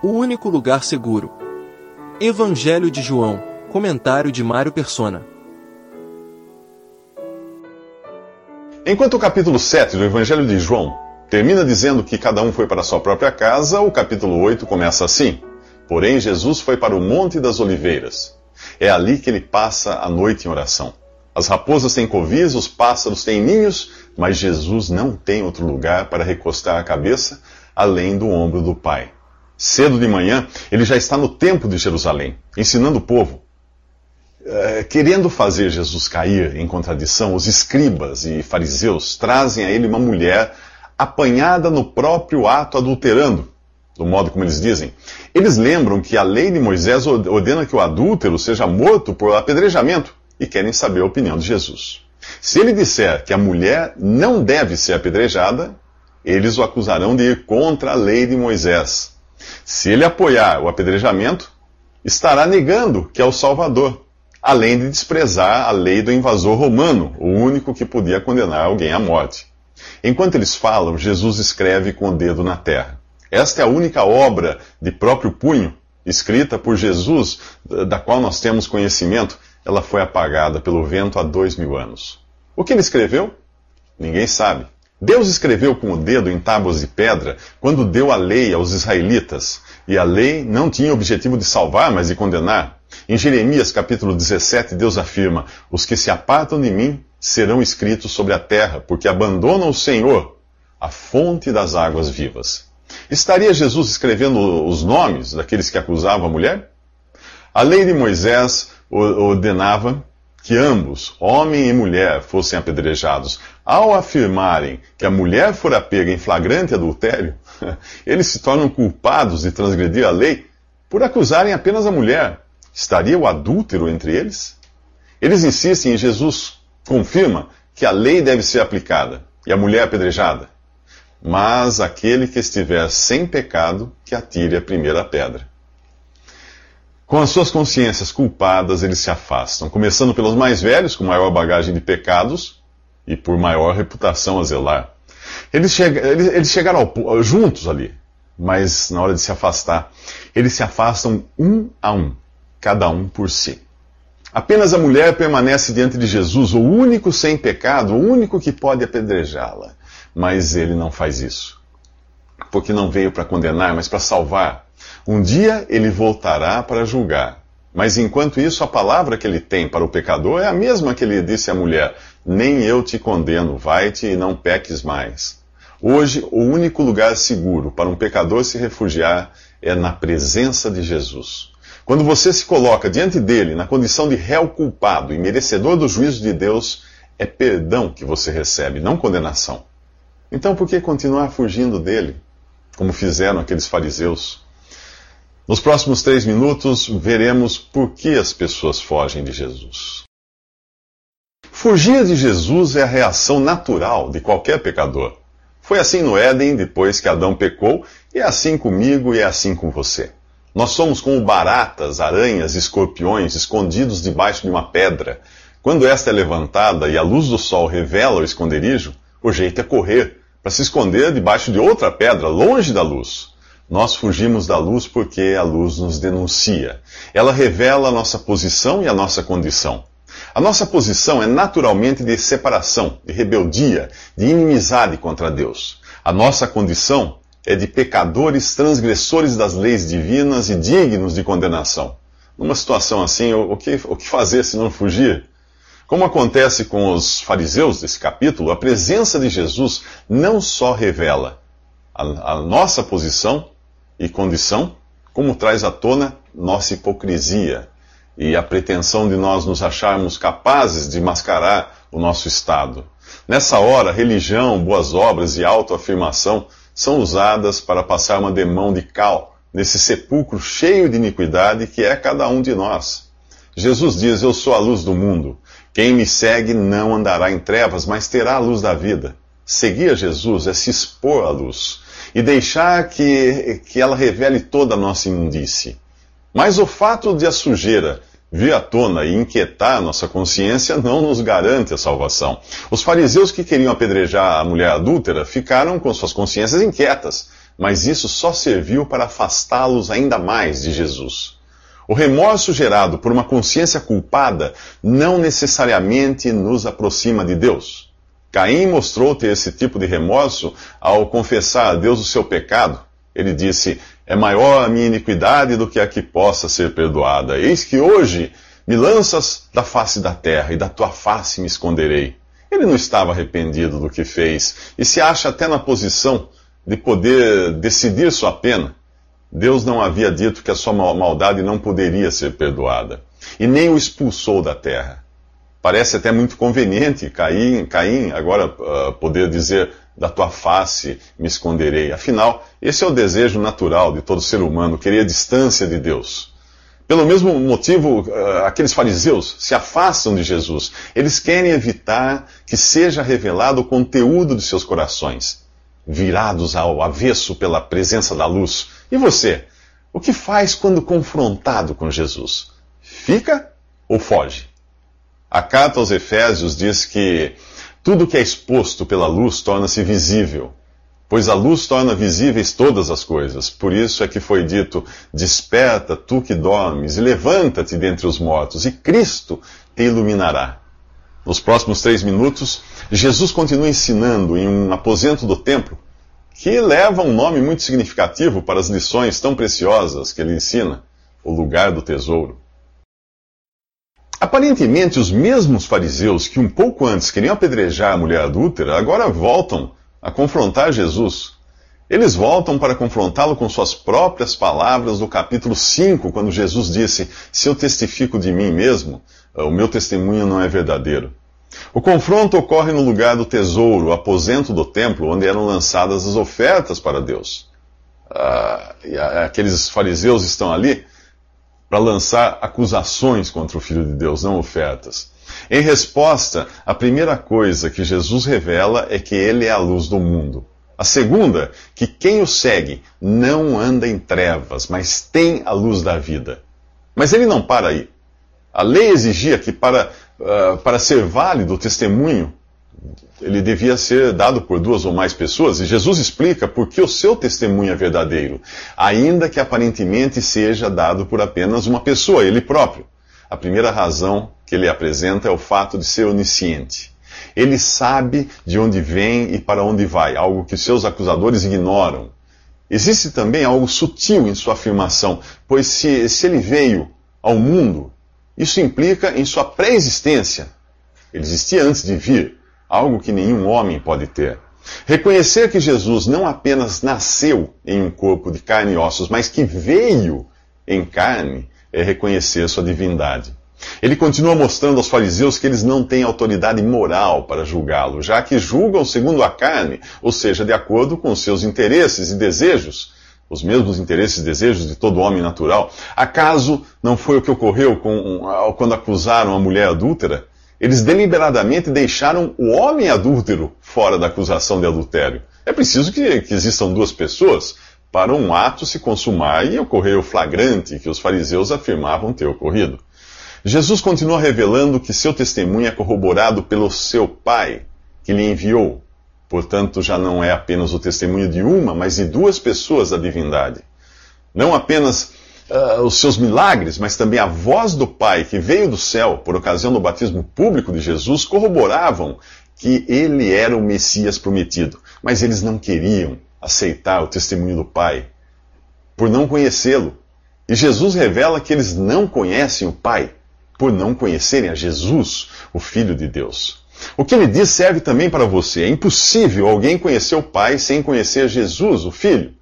o único lugar seguro. Evangelho de João, comentário de Mário Persona. Enquanto o capítulo 7 do Evangelho de João termina dizendo que cada um foi para sua própria casa, o capítulo 8 começa assim: Porém, Jesus foi para o Monte das Oliveiras. É ali que ele passa a noite em oração. As raposas têm covis, os pássaros têm ninhos, mas Jesus não tem outro lugar para recostar a cabeça além do ombro do Pai. Cedo de manhã, ele já está no templo de Jerusalém, ensinando o povo. É, querendo fazer Jesus cair em contradição, os escribas e fariseus trazem a ele uma mulher apanhada no próprio ato adulterando, do modo como eles dizem. Eles lembram que a lei de Moisés ordena que o adúltero seja morto por apedrejamento e querem saber a opinião de Jesus. Se ele disser que a mulher não deve ser apedrejada, eles o acusarão de ir contra a lei de Moisés. Se ele apoiar o apedrejamento, estará negando que é o Salvador, além de desprezar a lei do invasor romano, o único que podia condenar alguém à morte. Enquanto eles falam, Jesus escreve com o dedo na terra. Esta é a única obra de próprio punho, escrita por Jesus, da qual nós temos conhecimento, ela foi apagada pelo vento há dois mil anos. O que ele escreveu? Ninguém sabe. Deus escreveu com o dedo em tábuas de pedra quando deu a lei aos israelitas. E a lei não tinha o objetivo de salvar, mas de condenar. Em Jeremias capítulo 17, Deus afirma: Os que se apartam de mim serão escritos sobre a terra, porque abandonam o Senhor, a fonte das águas vivas. Estaria Jesus escrevendo os nomes daqueles que acusavam a mulher? A lei de Moisés ordenava que ambos, homem e mulher, fossem apedrejados. Ao afirmarem que a mulher fora pega em flagrante adultério, eles se tornam culpados de transgredir a lei por acusarem apenas a mulher. Estaria o adúltero entre eles? Eles insistem e Jesus confirma que a lei deve ser aplicada e a mulher apedrejada. Mas aquele que estiver sem pecado, que atire a primeira pedra. Com as suas consciências culpadas, eles se afastam, começando pelos mais velhos, com maior bagagem de pecados e por maior reputação a zelar. Eles, chega, eles, eles chegaram ao, juntos ali, mas na hora de se afastar, eles se afastam um a um, cada um por si. Apenas a mulher permanece diante de Jesus, o único sem pecado, o único que pode apedrejá-la. Mas ele não faz isso. Porque não veio para condenar, mas para salvar. Um dia ele voltará para julgar. Mas enquanto isso, a palavra que ele tem para o pecador é a mesma que ele disse à mulher: Nem eu te condeno, vai-te e não peques mais. Hoje, o único lugar seguro para um pecador se refugiar é na presença de Jesus. Quando você se coloca diante dele na condição de réu culpado e merecedor do juízo de Deus, é perdão que você recebe, não condenação. Então, por que continuar fugindo dele, como fizeram aqueles fariseus? Nos próximos três minutos, veremos por que as pessoas fogem de Jesus. Fugir de Jesus é a reação natural de qualquer pecador. Foi assim no Éden, depois que Adão pecou, e é assim comigo e é assim com você. Nós somos como baratas, aranhas, escorpiões escondidos debaixo de uma pedra. Quando esta é levantada e a luz do sol revela o esconderijo, o jeito é correr, para se esconder debaixo de outra pedra, longe da luz. Nós fugimos da luz porque a luz nos denuncia. Ela revela a nossa posição e a nossa condição. A nossa posição é naturalmente de separação, de rebeldia, de inimizade contra Deus. A nossa condição é de pecadores transgressores das leis divinas e dignos de condenação. Numa situação assim, o que, o que fazer se não fugir? Como acontece com os fariseus desse capítulo, a presença de Jesus não só revela a, a nossa posição, e condição, como traz à tona nossa hipocrisia e a pretensão de nós nos acharmos capazes de mascarar o nosso estado. Nessa hora, religião, boas obras e autoafirmação são usadas para passar uma demão de cal nesse sepulcro cheio de iniquidade que é cada um de nós. Jesus diz: Eu sou a luz do mundo. Quem me segue não andará em trevas, mas terá a luz da vida. Seguir a Jesus é se expor à luz e deixar que, que ela revele toda a nossa imundície. Mas o fato de a sujeira vir à tona e inquietar nossa consciência não nos garante a salvação. Os fariseus que queriam apedrejar a mulher adúltera ficaram com suas consciências inquietas, mas isso só serviu para afastá-los ainda mais de Jesus. O remorso gerado por uma consciência culpada não necessariamente nos aproxima de Deus. Caim mostrou ter esse tipo de remorso ao confessar a Deus o seu pecado. Ele disse: É maior a minha iniquidade do que a que possa ser perdoada. Eis que hoje me lanças da face da terra, e da tua face me esconderei. Ele não estava arrependido do que fez e se acha até na posição de poder decidir sua pena. Deus não havia dito que a sua maldade não poderia ser perdoada e nem o expulsou da terra. Parece até muito conveniente Caim, Caim agora uh, poder dizer da tua face me esconderei. Afinal, esse é o desejo natural de todo ser humano, querer a distância de Deus. Pelo mesmo motivo, uh, aqueles fariseus se afastam de Jesus. Eles querem evitar que seja revelado o conteúdo de seus corações, virados ao avesso pela presença da luz. E você? O que faz quando confrontado com Jesus? Fica ou foge? A carta aos Efésios diz que tudo que é exposto pela luz torna-se visível Pois a luz torna visíveis todas as coisas. Por isso é que foi dito: Desperta, tu que dormes, e levanta-te dentre os mortos, e Cristo te iluminará. Nos próximos três minutos, Jesus continua ensinando em um aposento do templo, que leva um nome muito significativo para as lições tão preciosas que ele ensina: o lugar do tesouro. Aparentemente, os mesmos fariseus que um pouco antes queriam apedrejar a mulher adúltera agora voltam a confrontar Jesus. Eles voltam para confrontá-lo com suas próprias palavras do capítulo 5, quando Jesus disse: Se eu testifico de mim mesmo, eh, o meu testemunho não é verdadeiro. O confronto ocorre no lugar do tesouro, o aposento do templo, onde eram lançadas as ofertas para Deus. Ah, aqueles fariseus estão ali para lançar acusações contra o Filho de Deus, não ofertas. Em resposta, a primeira coisa que Jesus revela é que ele é a luz do mundo. A segunda, que quem o segue não anda em trevas, mas tem a luz da vida. Mas ele não para aí. A lei exigia que para, uh, para ser válido o testemunho, ele devia ser dado por duas ou mais pessoas, e Jesus explica por que o seu testemunho é verdadeiro, ainda que aparentemente seja dado por apenas uma pessoa, ele próprio. A primeira razão que ele apresenta é o fato de ser onisciente. Ele sabe de onde vem e para onde vai, algo que seus acusadores ignoram. Existe também algo sutil em sua afirmação, pois se, se ele veio ao mundo, isso implica em sua pré-existência. Ele existia antes de vir, algo que nenhum homem pode ter. Reconhecer que Jesus não apenas nasceu em um corpo de carne e ossos, mas que veio em carne, é reconhecer sua divindade. Ele continua mostrando aos fariseus que eles não têm autoridade moral para julgá-lo, já que julgam segundo a carne, ou seja, de acordo com seus interesses e desejos, os mesmos interesses e desejos de todo homem natural. Acaso não foi o que ocorreu com, quando acusaram a mulher adúltera? Eles deliberadamente deixaram o homem adúltero fora da acusação de adultério. É preciso que, que existam duas pessoas para um ato se consumar e ocorrer o flagrante que os fariseus afirmavam ter ocorrido. Jesus continua revelando que seu testemunho é corroborado pelo seu Pai, que lhe enviou. Portanto, já não é apenas o testemunho de uma, mas de duas pessoas da divindade. Não apenas uh, os seus milagres, mas também a voz do Pai que veio do céu por ocasião do batismo público de Jesus corroboravam que ele era o Messias prometido. Mas eles não queriam aceitar o testemunho do Pai, por não conhecê-lo. E Jesus revela que eles não conhecem o Pai, por não conhecerem a Jesus, o Filho de Deus. O que ele diz serve também para você. É impossível alguém conhecer o Pai sem conhecer Jesus, o Filho.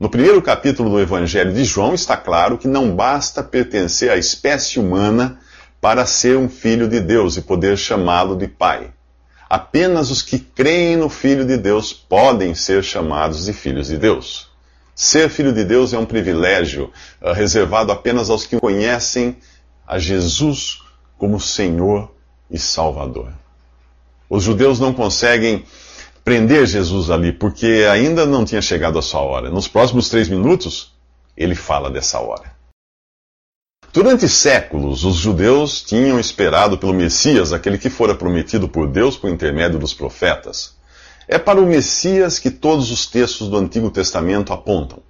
No primeiro capítulo do Evangelho de João está claro que não basta pertencer à espécie humana para ser um filho de Deus e poder chamá-lo de Pai. Apenas os que creem no Filho de Deus podem ser chamados de filhos de Deus. Ser filho de Deus é um privilégio uh, reservado apenas aos que conhecem a Jesus como Senhor e Salvador. Os judeus não conseguem prender Jesus ali porque ainda não tinha chegado a sua hora. Nos próximos três minutos, ele fala dessa hora. Durante séculos, os judeus tinham esperado pelo Messias, aquele que fora prometido por Deus por intermédio dos profetas. É para o Messias que todos os textos do Antigo Testamento apontam,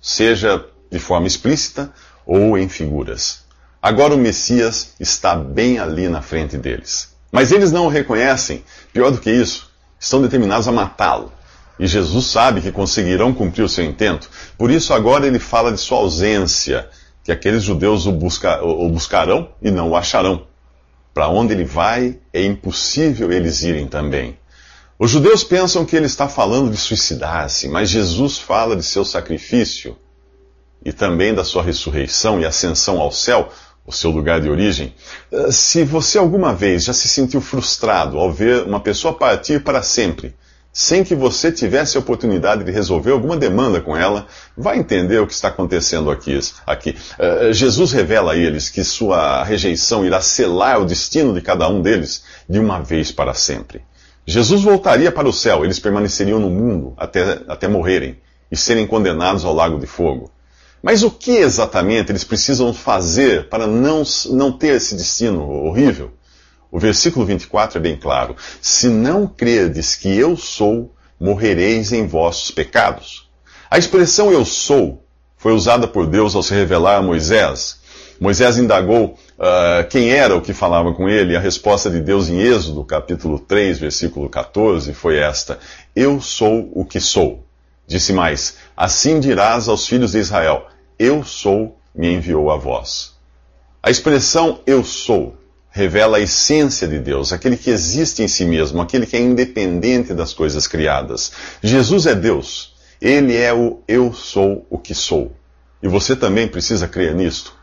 seja de forma explícita ou em figuras. Agora o Messias está bem ali na frente deles. Mas eles não o reconhecem. Pior do que isso, estão determinados a matá-lo. E Jesus sabe que conseguirão cumprir o seu intento. Por isso agora ele fala de sua ausência, que aqueles judeus o, busca, o buscarão e não o acharão. Para onde ele vai, é impossível eles irem também. Os judeus pensam que ele está falando de suicidar-se, mas Jesus fala de seu sacrifício e também da sua ressurreição e ascensão ao céu, o seu lugar de origem. Eh, se você alguma vez já se sentiu frustrado ao ver uma pessoa partir para sempre, sem que você tivesse a oportunidade de resolver alguma demanda com ela, vai entender o que está acontecendo aqui. aqui. Uh, Jesus revela a eles que sua rejeição irá selar o destino de cada um deles de uma vez para sempre. Jesus voltaria para o céu, eles permaneceriam no mundo até, até morrerem e serem condenados ao lago de fogo. Mas o que exatamente eles precisam fazer para não, não ter esse destino horrível? O versículo 24 é bem claro: Se não credes que eu sou, morrereis em vossos pecados. A expressão eu sou foi usada por Deus ao se revelar a Moisés. Moisés indagou uh, quem era o que falava com ele, e a resposta de Deus em Êxodo, capítulo 3, versículo 14, foi esta: Eu sou o que sou. Disse mais: Assim dirás aos filhos de Israel: Eu sou, me enviou a vós. A expressão eu sou revela a essência de Deus, aquele que existe em si mesmo, aquele que é independente das coisas criadas. Jesus é Deus. Ele é o eu sou o que sou. E você também precisa crer nisto.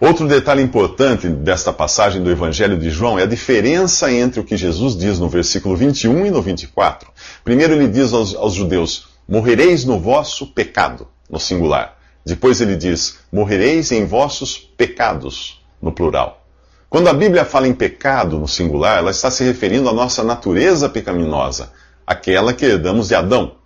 Outro detalhe importante desta passagem do Evangelho de João é a diferença entre o que Jesus diz no versículo 21 e no 24. Primeiro ele diz aos, aos judeus: Morrereis no vosso pecado, no singular. Depois ele diz: Morrereis em vossos pecados, no plural. Quando a Bíblia fala em pecado no singular, ela está se referindo à nossa natureza pecaminosa, aquela que herdamos de Adão.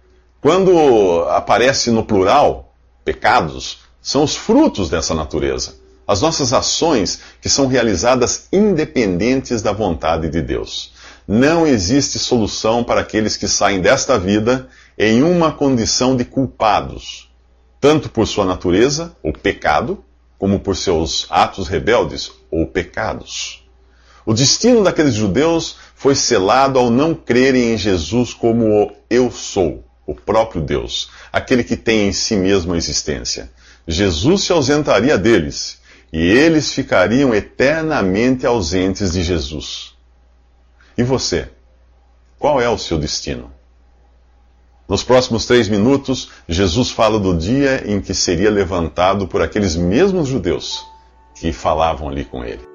Quando aparece no plural, pecados, são os frutos dessa natureza. As nossas ações que são realizadas independentes da vontade de Deus. Não existe solução para aqueles que saem desta vida em uma condição de culpados, tanto por sua natureza, o pecado, como por seus atos rebeldes ou pecados. O destino daqueles judeus foi selado ao não crerem em Jesus como o Eu sou, o próprio Deus, aquele que tem em si mesmo a existência. Jesus se ausentaria deles e eles ficariam eternamente ausentes de Jesus. E você? Qual é o seu destino? Nos próximos três minutos, Jesus fala do dia em que seria levantado por aqueles mesmos judeus que falavam ali com ele.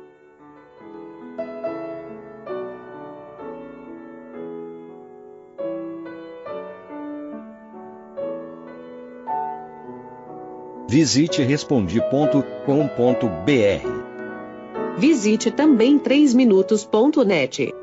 Visite respondi.com.br. Visite também 3minutos.net.